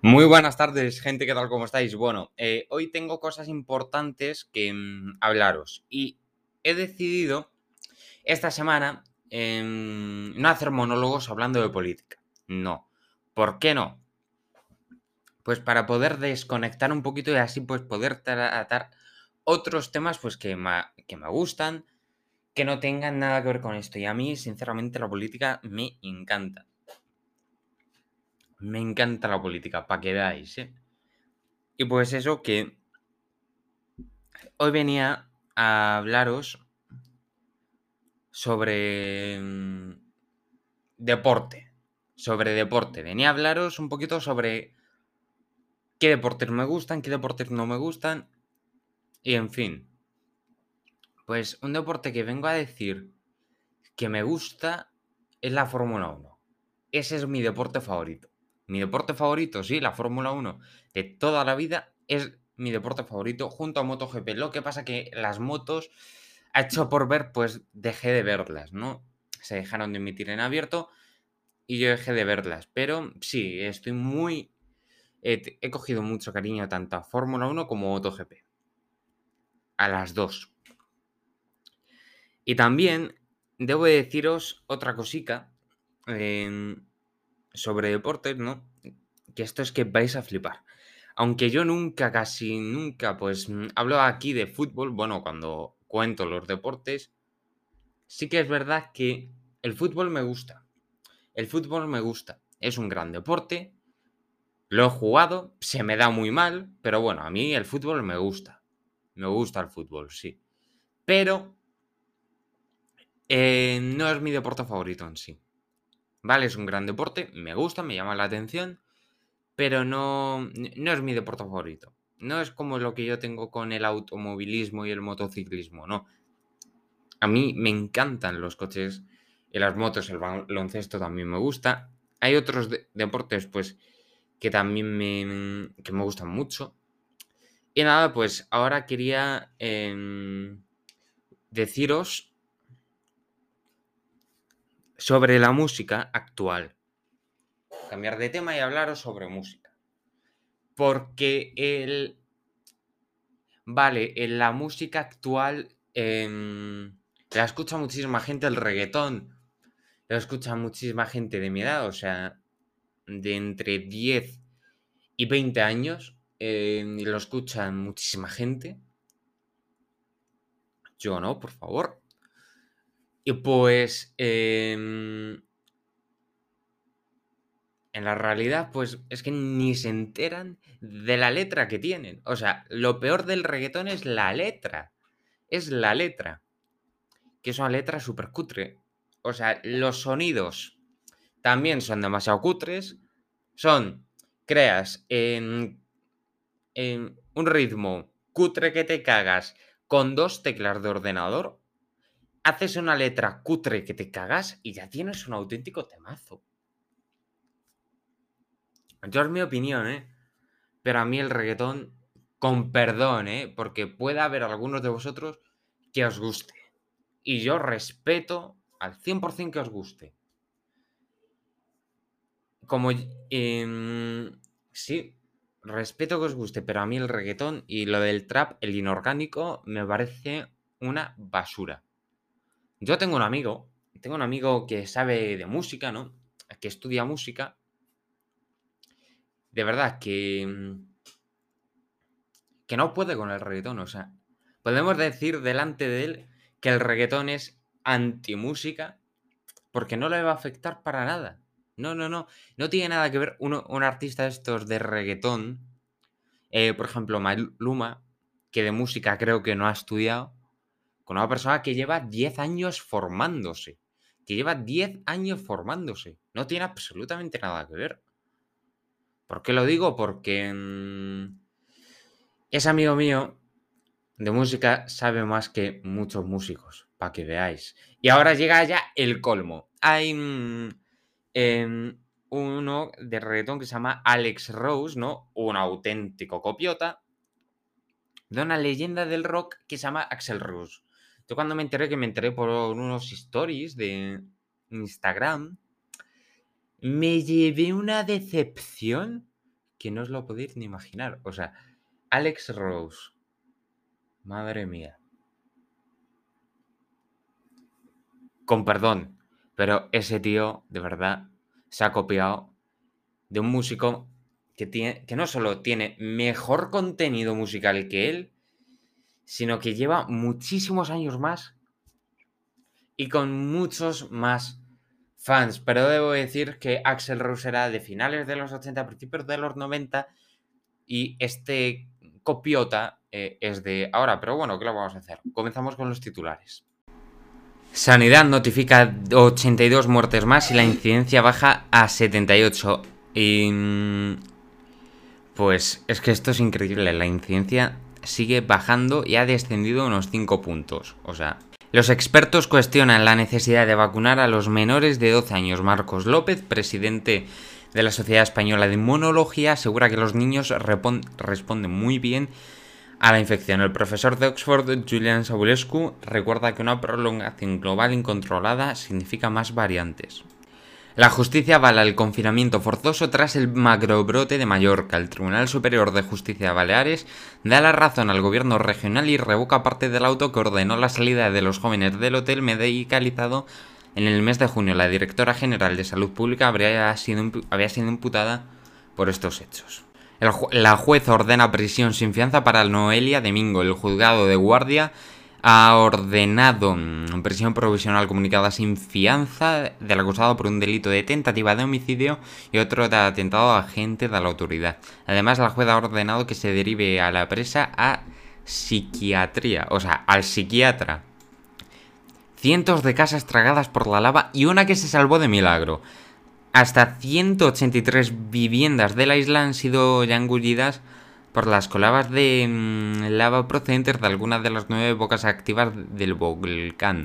Muy buenas tardes, gente, ¿qué tal? ¿Cómo estáis? Bueno, eh, hoy tengo cosas importantes que mm, hablaros y he decidido esta semana em, no hacer monólogos hablando de política. No. ¿Por qué no? Pues para poder desconectar un poquito y así pues poder tratar otros temas pues que que me gustan, que no tengan nada que ver con esto. Y a mí, sinceramente, la política me encanta. Me encanta la política, para que veáis, ¿eh? Y pues eso que hoy venía a hablaros sobre mm, deporte. Sobre deporte. Venía a hablaros un poquito sobre qué deportes me gustan, qué deportes no me gustan. Y en fin. Pues un deporte que vengo a decir que me gusta es la Fórmula 1. Ese es mi deporte favorito. Mi deporte favorito, sí, la Fórmula 1 de toda la vida es mi deporte favorito junto a MotoGP. Lo que pasa que las motos, ha hecho por ver, pues dejé de verlas, ¿no? Se dejaron de emitir en abierto y yo dejé de verlas. Pero sí, estoy muy... he cogido mucho cariño tanto a Fórmula 1 como a MotoGP. A las dos. Y también debo deciros otra cosica. Em, sobre deportes, ¿no? Que esto es que vais a flipar. Aunque yo nunca, casi nunca, pues mm, hablo aquí de fútbol, bueno, cuando cuento los deportes, sí que es verdad que el fútbol me gusta. El fútbol me gusta. Es un gran deporte. Lo he jugado, se me da muy mal, pero bueno, a mí el fútbol me gusta. Me gusta el fútbol, sí. Pero eh, no es mi deporte favorito en sí. ¿Vale? Es un gran deporte, me gusta, me llama la atención, pero no, no es mi deporte favorito. No es como lo que yo tengo con el automovilismo y el motociclismo, no. A mí me encantan los coches y las motos, el baloncesto también me gusta. Hay otros deportes, pues, que también me, que me gustan mucho. Y nada, pues ahora quería em, deciros sobre la música actual. Cambiar de tema y hablaros sobre música. Porque el... Vale, en la música actual em, la escucha muchísima gente el reggaetón. La escucha muchísima gente de mi edad, o sea, de entre 10 y 20 años. Em, lo escuchan muchísima gente. Yo no, por favor. Y pues em, en la realidad, pues es que ni se enteran de la letra que tienen. O sea, lo peor del reggaetón es la letra. Es la letra. Que es una letra súper cutre. O sea, los sonidos también son demasiado cutres. Son, creas en, en un ritmo cutre que te cagas con dos teclas de ordenador haces una letra cutre que te cagas y ya tienes un auténtico temazo. Yo es mi opinión, ¿eh? Pero a mí el reggaetón, con perdón, ¿eh? Porque puede haber algunos de vosotros que os guste. Y yo respeto al 100% que os guste. Como... Em, sí, respeto que os guste, pero a mí el reggaetón y lo del trap, el inorgánico, me parece una basura. Yo tengo un amigo, tengo un amigo que sabe de música, ¿no? Que estudia música. De verdad, que. Mm, que no puede con el reggaetón. O sea, podemos decir delante de él que el reggaetón es antimúsica porque no le va a afectar para nada. No, no, no. No tiene nada que ver un artista de estos de reggaetón. Eh, por ejemplo, Maluma, que de música creo que no ha estudiado con una persona que lleva 10 años formándose. Que lleva 10 años formándose. No tiene absolutamente nada que ver. ¿Por qué lo digo? Porque mm, es amigo mío de música, sabe más que muchos músicos, para que veáis. Y ahora llega ya el colmo. Hay mm, em, uno de reggaetón que se llama Alex Rose, ¿no? Un auténtico copiota de una leyenda del rock que se llama Axel Rose. Yo cuando me enteré, que me enteré por unos stories de Instagram, me llevé una decepción que no os lo podéis ni imaginar. O sea, Alex Rose. Madre mía. Con perdón, pero ese tío, de verdad, se ha copiado de un músico que, tiene, que no solo tiene mejor contenido musical que él, sino que lleva muchísimos años más y con muchos más fans. Pero debo decir que Axel Rose era de finales de los 80, principios de los 90 y este copiota eh, es de ahora. Pero bueno, ¿qué lo vamos a hacer? Comenzamos con los titulares. Sanidad notifica 82 muertes más y la incidencia baja a 78. Y... Mm, pues es que esto es increíble. La incidencia sigue bajando y ha descendido unos 5 puntos. O sea, los expertos cuestionan la necesidad de vacunar a los menores de 12 años. Marcos López, presidente de la Sociedad Española de Inmunología, asegura que los niños responden muy bien a la infección. El profesor de Oxford, Julian Sabulescu, recuerda que una prolongación global incontrolada significa más variantes. La justicia avala el confinamiento forzoso tras el macrobrote de Mallorca. El Tribunal Superior de Justicia de Baleares da la razón al gobierno regional y revoca parte del auto que ordenó la salida de los jóvenes del hotel medicalizado en el mes de junio. La directora general de Salud Pública habría sido, había sido imputada por estos hechos. la jueza ordena prisión sin fianza para Noelia Domingo. El juzgado de guardia ha ordenado prisión provisional comunicada sin fianza del acusado por un delito de tentativa de homicidio y otro de atentado a agente de la autoridad. Además, la jueza ha ordenado que se derive a la presa a psiquiatría, o sea, al psiquiatra. Cientos de casas tragadas por la lava y una que se salvó de milagro. Hasta 183 viviendas de la isla han sido ya engullidas por las colabas de mm, lava procedentes de algunas de las nueve bocas activas del volcán.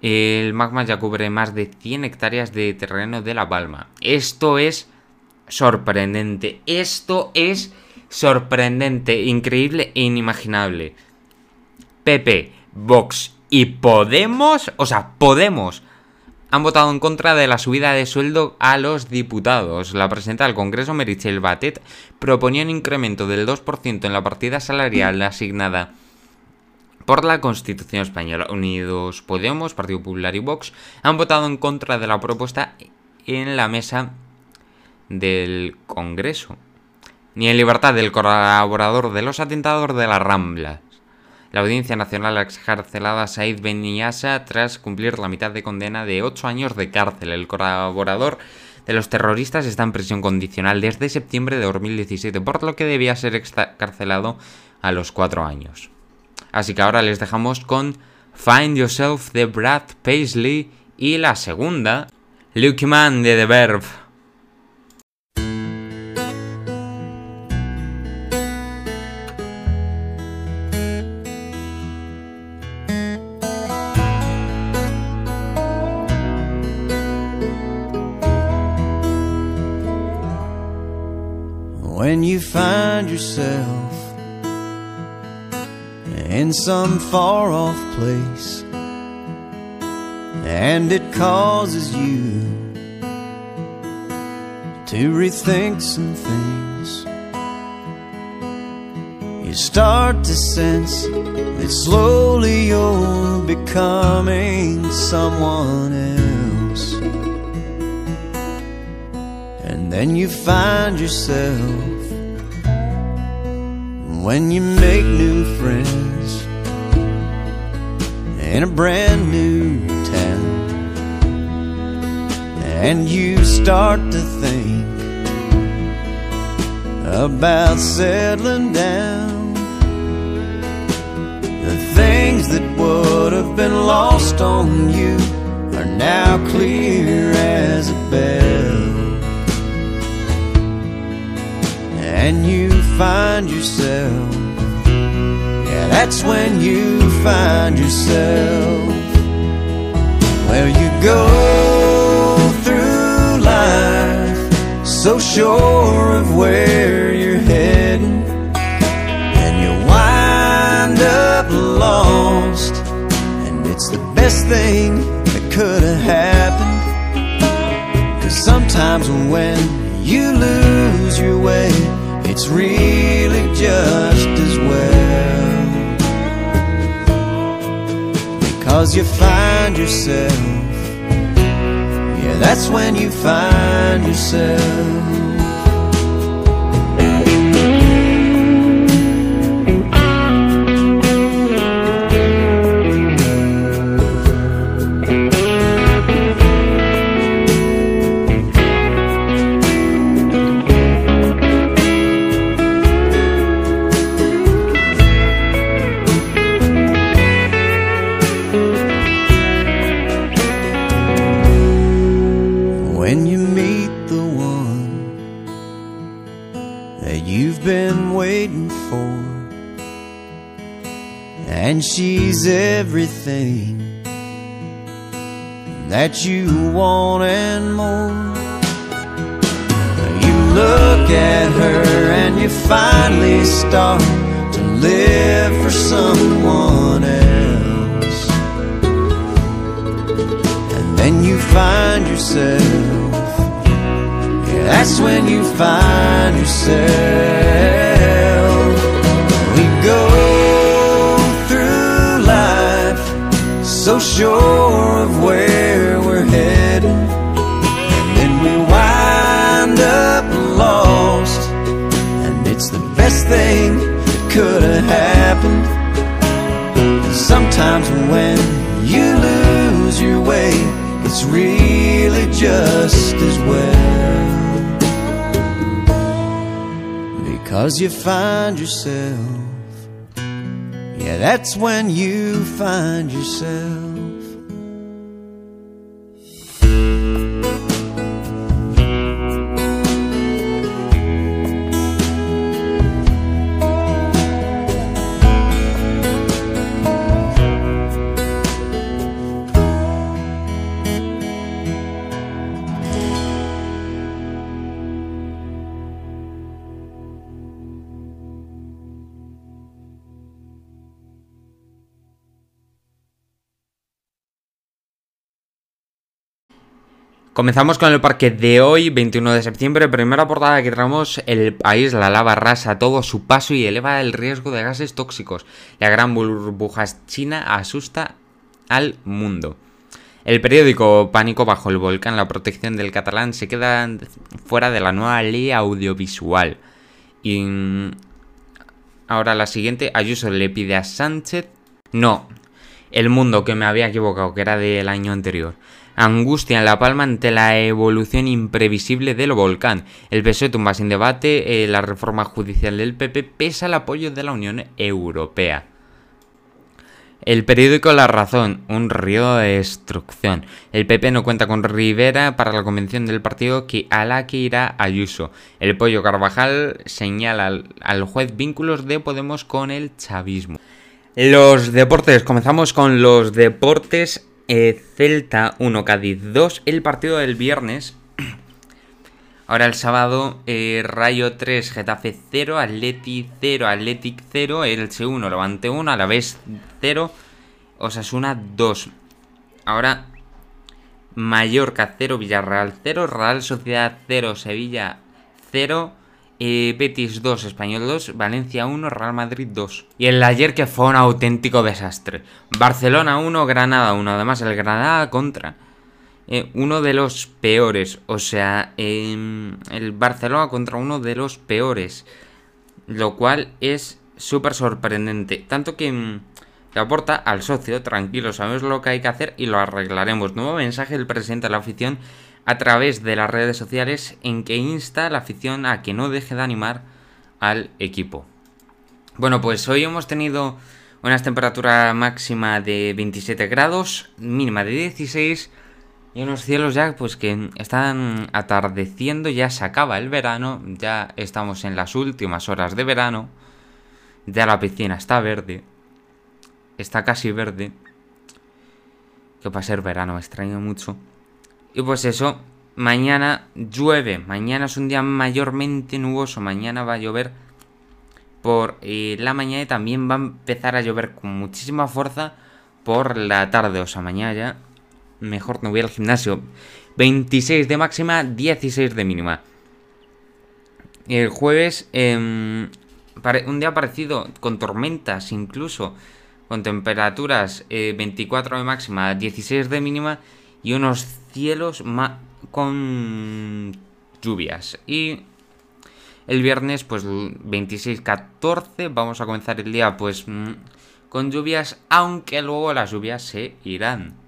El magma ya cubre más de 100 hectáreas de terreno de La Palma. Esto es sorprendente. Esto es sorprendente, increíble e inimaginable. Pepe, Vox y Podemos, o sea, Podemos han votado en contra de la subida de sueldo a los diputados. La presidenta del Congreso, Merichel Batet, proponía un incremento del 2% en la partida salarial asignada por la Constitución Española. Unidos Podemos, Partido Popular y Vox han votado en contra de la propuesta en la mesa del Congreso. Ni en libertad del colaborador de los atentadores de la Rambla la Audiencia Nacional ha excarcelado a Said Beniasa tras cumplir la mitad de condena de 8 años de cárcel. El colaborador de los terroristas está en prisión condicional desde septiembre de 2017, por lo que debía ser excarcelado a los 4 años. Así que ahora les dejamos con Find Yourself de Brad Paisley y la segunda, Luke Man de The Verve. When you find yourself in some far off place and it causes you to rethink some things. You start to sense that slowly you're becoming someone else. Then you find yourself. When you make new friends in a brand new town. And you start to think about settling down. The things that would have been lost on you are now clear as a bell and you find yourself. Yeah, that's when you find yourself. Well, you go through life so sure of where you're heading, and you wind up lost. And it's the best thing that could have happened. Cause sometimes when you lose your way, it's really just as well. Because you find yourself, yeah, that's when you find yourself. Everything that you want and more. You look at her and you finally start to live for someone else. And then you find yourself. Yeah, that's when you find yourself. Sure of where we're headed. And then we wind up lost. And it's the best thing that could have happened. Sometimes when you lose your way, it's really just as well. Because you find yourself, yeah, that's when you find yourself. Comenzamos con el parque de hoy, 21 de septiembre. Primera portada que traemos: el país, la lava rasa todo su paso y eleva el riesgo de gases tóxicos. La gran burbuja china asusta al mundo. El periódico Pánico bajo el volcán, la protección del catalán se queda fuera de la nueva ley audiovisual. Y mm, ahora la siguiente, Ayuso le pide a Sánchez. No, el mundo que me había equivocado, que era del año anterior. Angustia en La Palma ante la evolución imprevisible del volcán. El PSOE tumba sin debate eh, la reforma judicial del PP pese al apoyo de la Unión Europea. El periódico La Razón, un río de destrucción. El PP no cuenta con Rivera para la convención del partido que a la que irá Ayuso. El Pollo Carvajal señala al, al juez vínculos de Podemos con el chavismo. Los deportes, comenzamos con los deportes. Eh, Celta 1, Cádiz 2, el partido del viernes. Ahora el sábado, eh, Rayo 3, Getafe 0, Atleti 0, Athletic 0, Elche 1, Levante 1, a la vez 0, Osasuna 2. Ahora Mallorca 0, Villarreal 0, Real Sociedad 0, Sevilla 0, Betis 2, Español 2, Valencia 1, Real Madrid 2. Y el ayer que fue un auténtico desastre. Barcelona 1, Granada 1. Además, el Granada contra. Eh, uno de los peores. O sea, eh, el Barcelona contra uno de los peores. Lo cual es súper sorprendente. Tanto que mm, le aporta al socio, tranquilo, sabemos lo que hay que hacer y lo arreglaremos. Nuevo mensaje del presidente de la afición a través de las redes sociales en que insta a la afición a que no deje de animar al equipo. Bueno, pues hoy hemos tenido una temperatura máxima de 27 grados, mínima de 16 y unos cielos ya pues que están atardeciendo, ya se acaba el verano, ya estamos en las últimas horas de verano, ya la piscina está verde, está casi verde, que para ser verano me extraño mucho. Y pues eso, mañana llueve, mañana es un día mayormente nuboso, mañana va a llover por eh, la mañana y también va a empezar a llover con muchísima fuerza por la tarde, o sea, mañana ya mejor no voy al gimnasio. 26 de máxima, 16 de mínima. El jueves, em, un día parecido, con tormentas incluso, con temperaturas eh, 24 de máxima, 16 de mínima y unos cielos con lluvias. Y el viernes, pues 26-14, vamos a comenzar el día pues mm, con lluvias, aunque luego las lluvias se irán.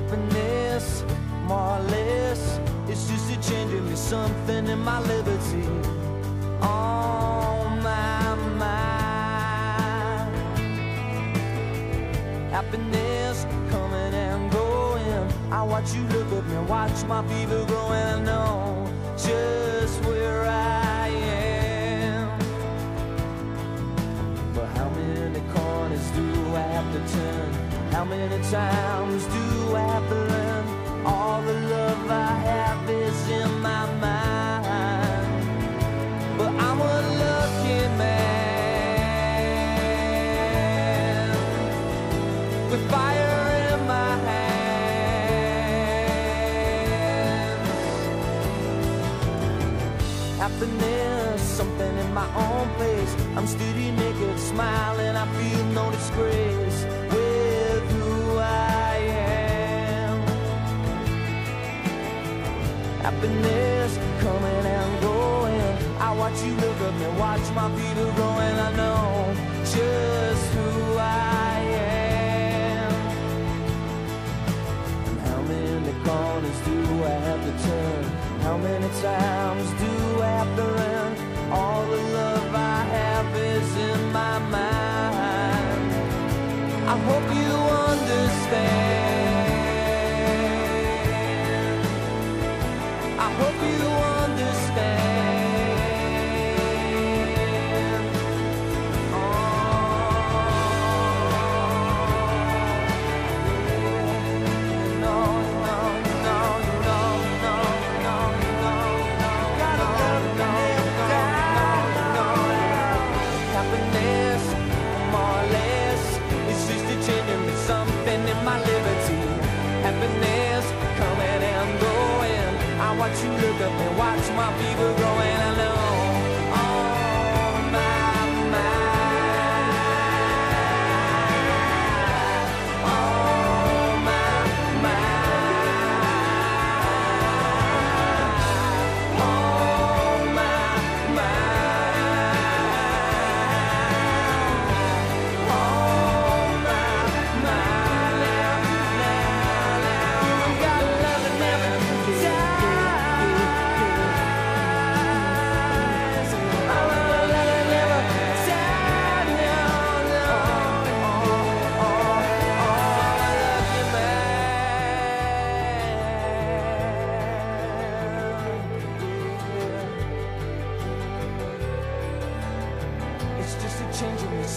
Happiness, more or less, it's just a change in me, something in my liberty. On my mind. Happiness coming and going. I watch you look at me, watch my fever growing. I know just where I am. But how many corners do I have to turn? How many times do own place. I'm steady naked, smiling. I feel no disgrace with who I am. Happiness coming and going. I watch you look at me, watch my fever growing. I know up and watch my fever growing. I know.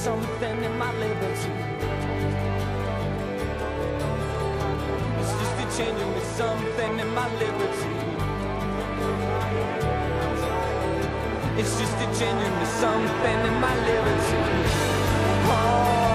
Something in my liberty. It's just a change in me, something in my liberty. It's just a change in me, something in my liberty. Oh,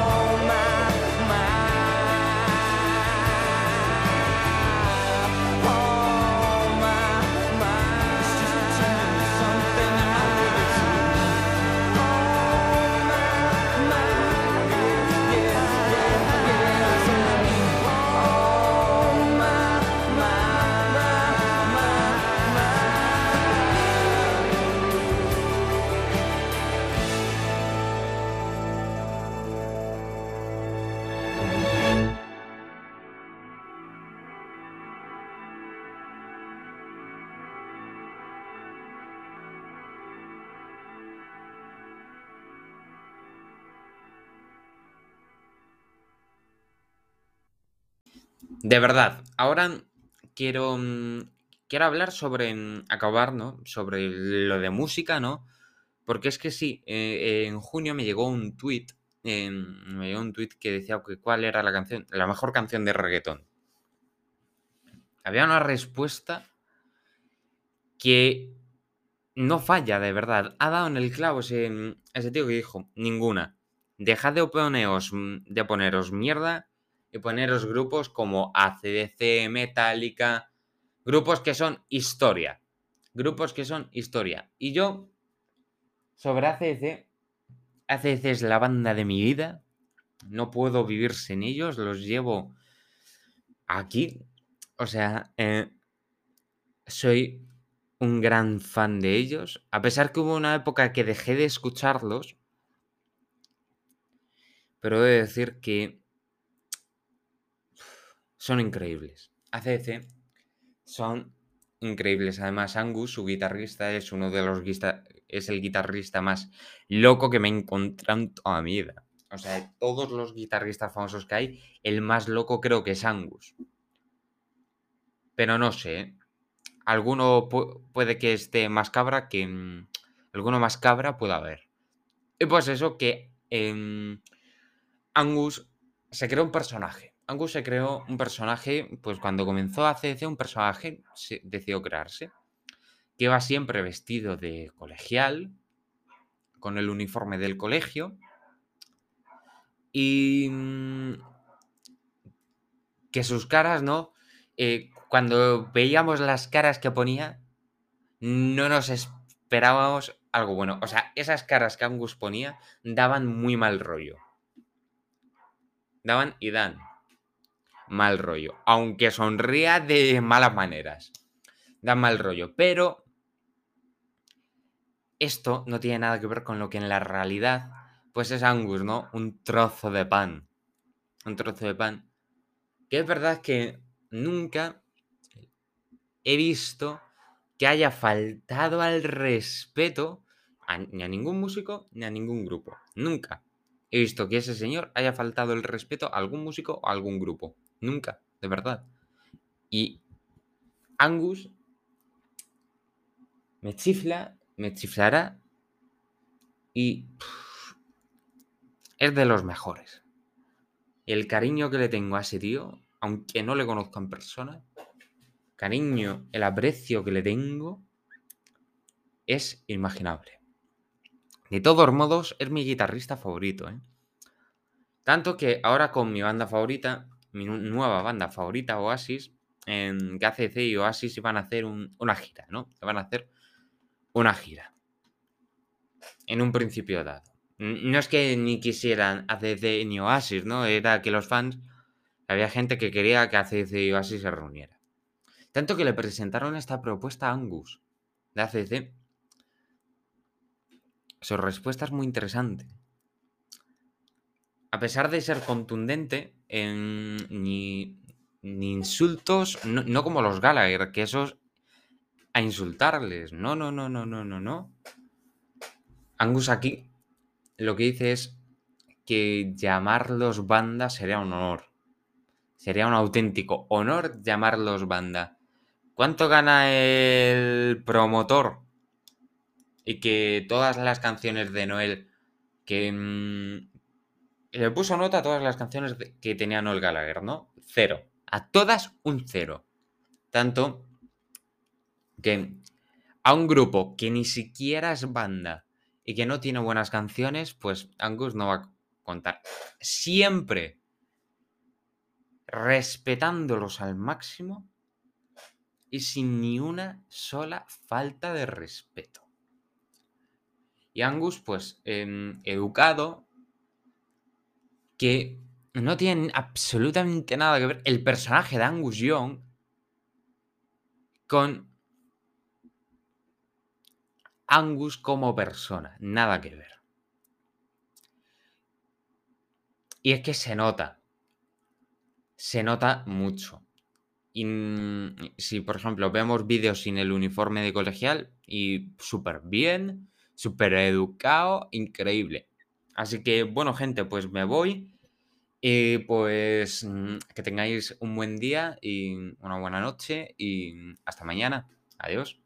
De verdad, ahora quiero, mm, quiero hablar sobre, mm, acabar, ¿no? Sobre lo de música, ¿no? Porque es que sí, eh, en junio me llegó un tweet, me llegó un tweet que decía que cuál era la canción, la mejor canción de reggaetón. Había una respuesta que no falla, de verdad. Ha dado en el clavo ese, mm, ese tío que dijo, ninguna. Dejad de poneros, de poneros mierda y poneros grupos como ACDC, Metallica, grupos que son historia. Grupos que son historia. Y yo, sobre ACDC, ACDC es la banda de mi vida. No puedo vivir sin ellos. Los llevo aquí. O sea, eh, soy un gran fan de ellos. A pesar que hubo una época que dejé de escucharlos. Pero he de decir que son increíbles. ACDC son increíbles. Además, Angus, su guitarrista, es uno de los es el guitarrista más loco que me he encontrado en toda mi vida. O sea, de todos los guitarristas famosos que hay, el más loco creo que es Angus. Pero no sé. ¿eh? Alguno puede que esté más cabra que. Mm, alguno más cabra puede haber. Y pues eso, que em, Angus se creó un personaje. Angus se creó un personaje, pues cuando comenzó a hacer un personaje decidió crearse, que iba siempre vestido de colegial, con el uniforme del colegio, y mm, que sus caras, ¿no? Eh, cuando veíamos las caras que ponía, no nos esperábamos algo bueno. O sea, esas caras que Angus ponía daban muy mal rollo. Daban y dan mal rollo. Aunque sonría de malas maneras. Da mal rollo. Pero esto no tiene nada que ver con lo que en la realidad, pues es Angus, ¿no? Un trozo de pan. Un trozo de pan. Que es verdad que nunca he visto que haya faltado al respeto ni a ningún músico ni a ningún grupo. Nunca he visto que ese señor haya faltado el respeto a algún músico o a algún grupo. Nunca, de verdad. Y Angus me chifla, me chiflará y es de los mejores. El cariño que le tengo a ese tío, aunque no le conozco en persona, cariño, el aprecio que le tengo es inimaginable. De todos modos, es mi guitarrista favorito. ¿eh? Tanto que ahora con mi banda favorita mi nueva banda favorita, Oasis, en KCC y Oasis iban a hacer una gira, ¿no? Iban a hacer una gira. En un principio dado. No es que ni quisieran ACC ni Oasis, ¿no? Era que los fans, había gente que quería que ACC y Oasis se reuniera. Tanto que le presentaron esta propuesta a Angus de ACC. Su respuesta es muy interesante a pesar de ser contundente, ni, insultos, no, como los Gallagher, que esos a insultarles. No, no, no, no, no, no, no. Angus aquí lo que dice es que llamarlos banda sería un honor. Sería un auténtico honor llamarlos banda. ¿Cuánto gana el promotor? Y que todas las canciones de Noel que, mm, le puso nota a todas las canciones que tenía Noel Gallagher, ¿no? Cero. A todas un cero. Tanto que a un grupo que ni siquiera es banda y que no tiene buenas canciones, pues Angus no va a contar. Siempre respetándolos al máximo y sin ni una sola falta de respeto. Y Angus, pues, em, educado, que no tienen absolutamente nada que ver el personaje de Angus Young con Angus como persona. Nada que ver. Y es que se nota. Se nota mucho. Y si, por ejemplo, vemos vídeos sin el uniforme de colegial y súper bien, súper educado, increíble. Así que, bueno, gente, pues me voy. Y pues mm, que tengáis un buen día y una buena noche y hasta mañana. Adiós.